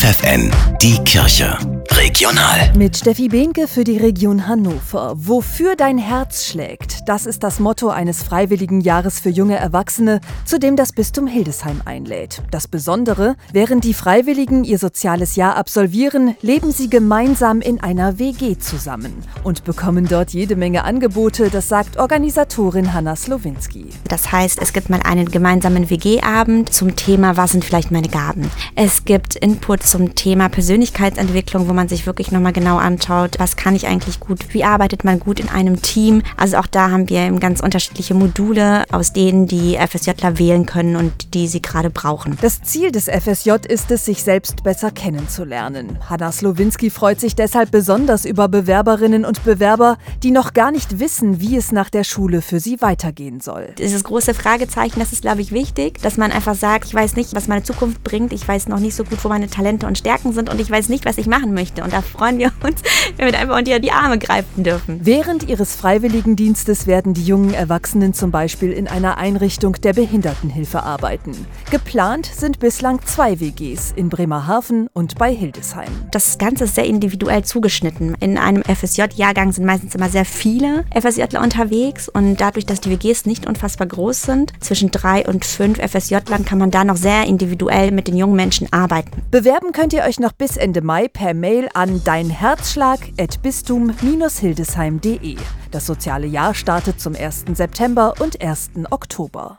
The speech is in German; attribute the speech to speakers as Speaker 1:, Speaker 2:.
Speaker 1: FFN, die Kirche. Regional.
Speaker 2: Mit Steffi Behnke für die Region Hannover. Wofür dein Herz schlägt, das ist das Motto eines freiwilligen Jahres für junge Erwachsene, zu dem das Bistum Hildesheim einlädt. Das Besondere, während die Freiwilligen ihr soziales Jahr absolvieren, leben sie gemeinsam in einer WG zusammen und bekommen dort jede Menge Angebote, das sagt Organisatorin Hanna Slowinski.
Speaker 3: Das heißt, es gibt mal einen gemeinsamen WG-Abend zum Thema, was sind vielleicht meine Gaben. Es gibt Input zum Thema Persönlichkeitsentwicklung, wo man sich wirklich nochmal genau anschaut, was kann ich eigentlich gut, wie arbeitet man gut in einem Team. Also auch da haben wir ganz unterschiedliche Module, aus denen die FSJler wählen können und die sie gerade brauchen.
Speaker 2: Das Ziel des FSJ ist es, sich selbst besser kennenzulernen. Hanna Slowinski freut sich deshalb besonders über Bewerberinnen und Bewerber, die noch gar nicht wissen, wie es nach der Schule für sie weitergehen soll.
Speaker 3: Dieses große Fragezeichen, das ist, glaube ich, wichtig, dass man einfach sagt, ich weiß nicht, was meine Zukunft bringt, ich weiß noch nicht so gut, wo meine Talente und Stärken sind und ich weiß nicht, was ich machen möchte. Und da freuen wir uns, wenn wir einfach unter die Arme greifen dürfen.
Speaker 2: Während ihres Freiwilligendienstes werden die jungen Erwachsenen zum Beispiel in einer Einrichtung der Behindertenhilfe arbeiten. Geplant sind bislang zwei WGs in Bremerhaven und bei Hildesheim.
Speaker 3: Das Ganze ist sehr individuell zugeschnitten. In einem FSJ-Jahrgang sind meistens immer sehr viele FSJler unterwegs und dadurch, dass die WGs nicht unfassbar groß sind, zwischen drei und fünf FSJlern kann man da noch sehr individuell mit den jungen Menschen arbeiten.
Speaker 2: Bewerben könnt ihr euch noch bis Ende Mai per Mail an deinherzschlag.bistum-hildesheim.de. Das soziale Jahr startet zum 1. September und 1. Oktober.